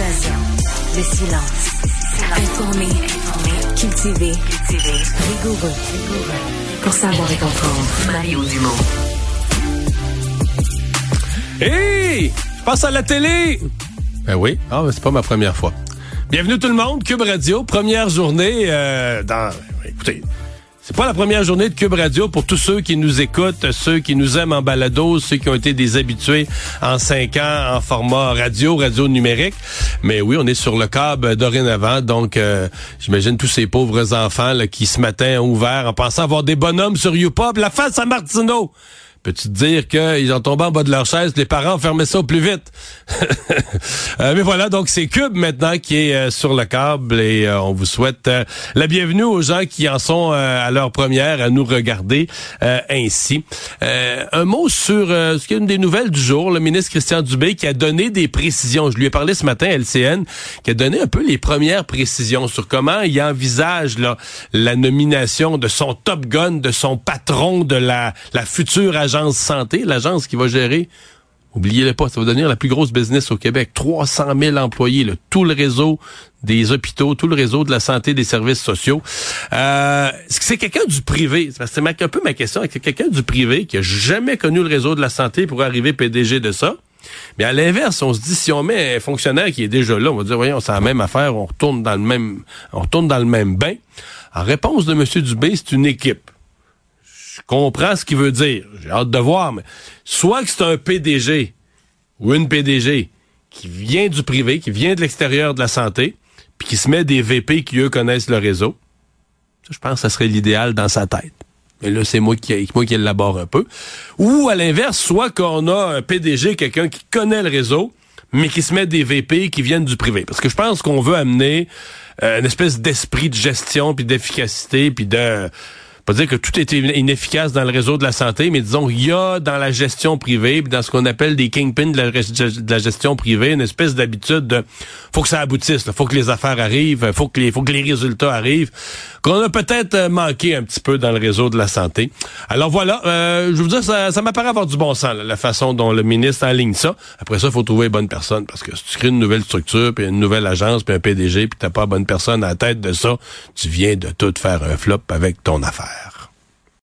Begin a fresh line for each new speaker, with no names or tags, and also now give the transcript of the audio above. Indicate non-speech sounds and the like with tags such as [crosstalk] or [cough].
Le silence. Informer, informer. Cultiver, cultiver. Rigoureux, rigoureux. Pour savoir et comprendre. Mario Dumont.
Hey! Je passe à la télé! Ben oui, ah, ben c'est pas ma première fois. Bienvenue tout le monde, Cube Radio, première journée euh, dans... Écoutez, c'est pas la première journée de Cube Radio pour tous ceux qui nous écoutent, ceux qui nous aiment en balado, ceux qui ont été des habitués en cinq ans en format radio, radio numérique. Mais oui, on est sur le câble dorénavant, donc euh, j'imagine tous ces pauvres enfants là, qui ce matin ont ouvert en pensant avoir des bonhommes sur YouPop, la face à Martineau. Peux-tu te dire qu'ils ont tombé en bas de leur chaise, les parents fermaient ça au plus vite? [laughs] Euh, mais voilà, donc c'est Cube maintenant qui est euh, sur le câble et euh, on vous souhaite la bienvenue aux gens qui en sont à leur première à nous regarder ainsi. un mot sur ce qui est une des nouvelles du jour, le ministre Christian Dubé qui a donné des précisions. Je lui ai parlé ce matin à LCN, qui a donné un peu les premières précisions sur comment il envisage là, la nomination de son top gun, de son patron de la, la future agence santé, l'agence qui va gérer Oubliez-le pas, ça va devenir la plus grosse business au Québec. 300 000 employés, tout le réseau des hôpitaux, tout le réseau de la santé, des services sociaux. Euh, c'est quelqu'un du privé? C'est un peu ma question. Que quelqu'un du privé qui a jamais connu le réseau de la santé pour arriver PDG de ça? Mais à l'inverse, on se dit, si on met un fonctionnaire qui est déjà là, on va dire, voyons, c'est la même affaire, on retourne dans le même, on retourne dans le même bain. En réponse de M. Dubé, c'est une équipe je comprends ce qu'il veut dire. J'ai hâte de voir, mais soit que c'est un PDG ou une PDG qui vient du privé, qui vient de l'extérieur de la santé, puis qui se met des VP qui, eux, connaissent le réseau. Ça, je pense que ça serait l'idéal dans sa tête. Mais là, c'est moi qui, moi qui élabore un peu. Ou, à l'inverse, soit qu'on a un PDG, quelqu'un qui connaît le réseau, mais qui se met des VP qui viennent du privé. Parce que je pense qu'on veut amener euh, une espèce d'esprit de gestion, puis d'efficacité, puis de pas dire que tout est inefficace dans le réseau de la santé, mais disons il y a dans la gestion privée, dans ce qu'on appelle des kingpins de la, gestion privée, une espèce d'habitude de faut que ça aboutisse, il faut que les affaires arrivent, faut que les faut que les résultats arrivent, qu'on a peut-être euh, manqué un petit peu dans le réseau de la santé. Alors voilà, euh, je vous dis ça, ça m'apparaît avoir du bon sens la façon dont le ministre aligne ça. Après ça, faut trouver une bonne personne parce que si tu crées une nouvelle structure, puis une nouvelle agence, puis un PDG, puis t'as pas bonne personne à la tête de ça, tu viens de tout faire un flop avec ton affaire.